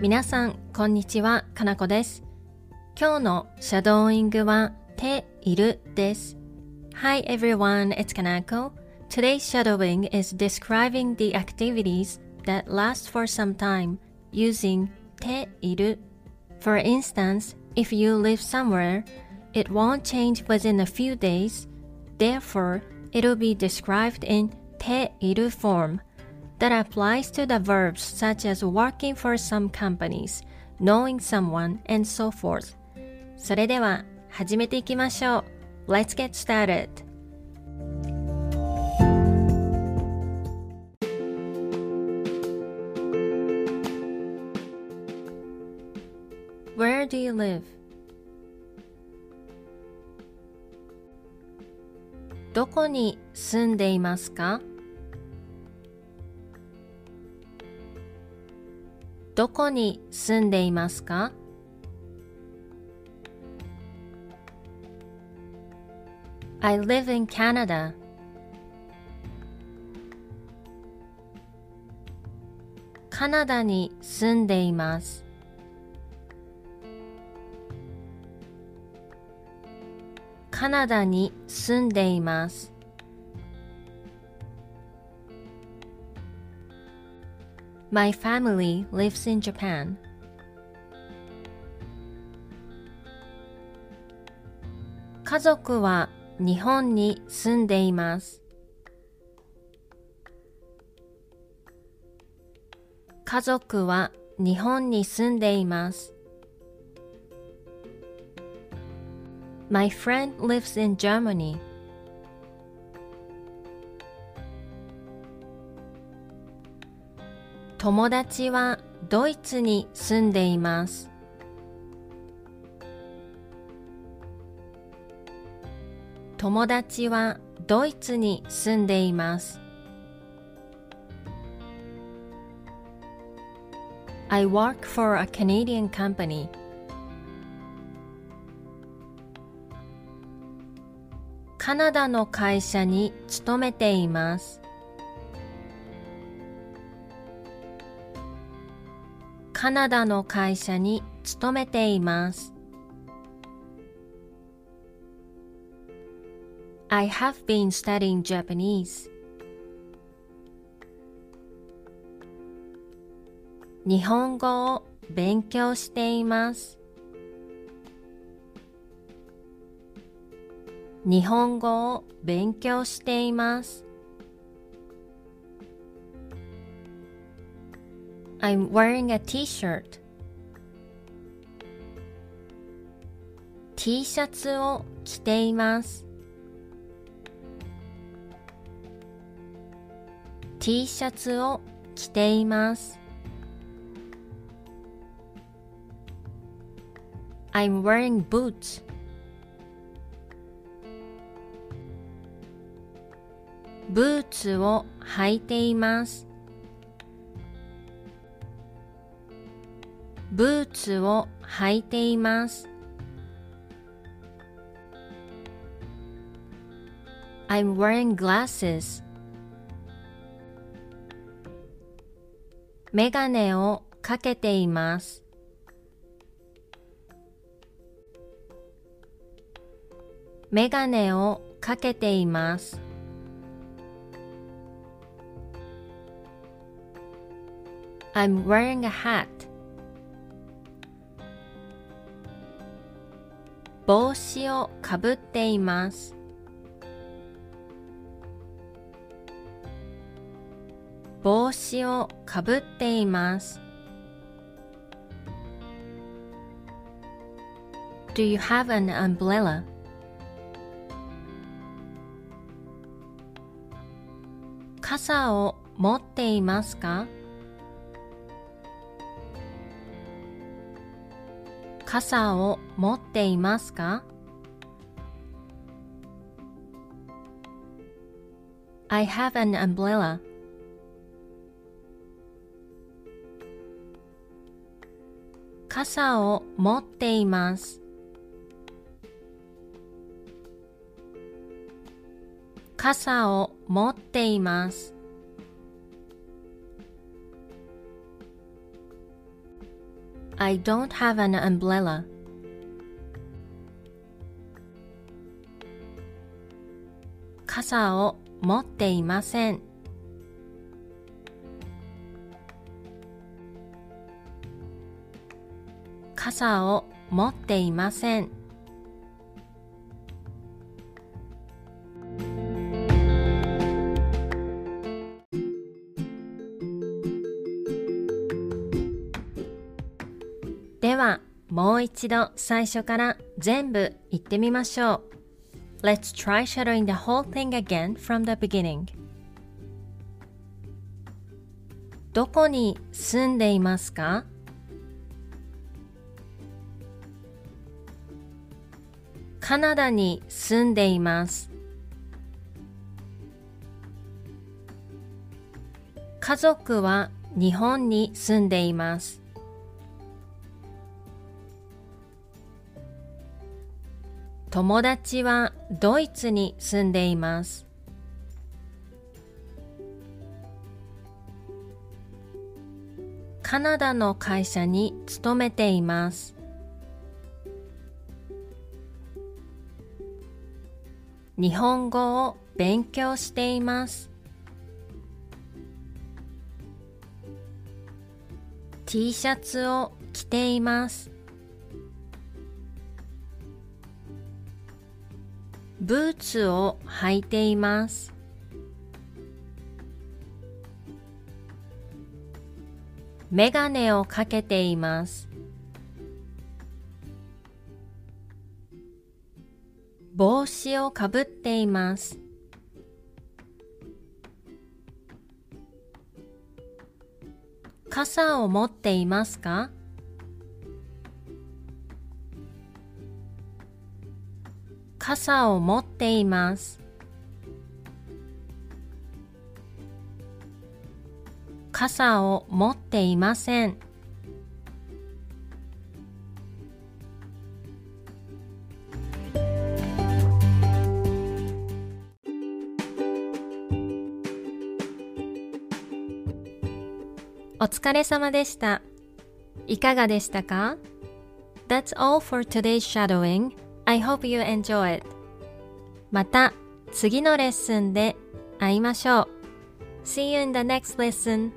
皆さん、こんにちは、かなこです。今日のシャドーイングは、ているです。Hi everyone, it's Kanako. Today's shadowing is describing the activities that last for some time using ている For instance, if you live somewhere, it won't change within a few days. Therefore, it'll be described in ている form that applies to the verbs such as working for some companies, knowing someone, and so forth. それでは始めていきましょう。Let's get started. Where do you live? どこに住んでいますか どこに住んでいますか？I live in Canada. カナダに住んでいます。カナダに住んでいます。My family lives in Japan. 家族は日本に住んでいます。家族は日本に住んでいます。My friend lives in Germany. 友達はドイツに住んでいます。友達はドイツに住んでいます。I work for a Canadian company. カナダの会社に勤めています。カナダの会社に勤めています。I have been studying Japanese. 日本語を勉強しています。日本語を勉強しています。I'm wearing a t-shirt. T シャツを着ています。T シャツを着ています。I'm wearing boots. ブーツを履いています。ブーツを履いています。I'm wearing glasses. メガネをかけています。メガネをかけています。I'm wearing a hat. 帽子をかぶっています。帽子をかぶっています。Do you have an umbrella? 傘を持っていますか？傘を持っていますか？I have an umbrella. 傘を持っています。傘を持っています。I don't have an umbrella. 傘を持っていません。傘を持っていません。では、もう一度最初から全部言ってみましょう。Let's try shadowing the whole thing again from the beginning. どこに住んでいますか？カナダに住んでいます。家族は日本に住んでいます。友達はドイツに住んでいます。カナダの会社に勤めています。日本語を勉強しています。T シャツを着ています。ブーツを履いています。メガネをかけています。帽子をかぶっています。傘を持っていますか？傘を持っています。傘を持っていません。お疲れ様でした。いかがでしたか ?That's all for today's shadowing. I hope you enjoy it. また次のレッスンで会いましょう。See you in the next lesson.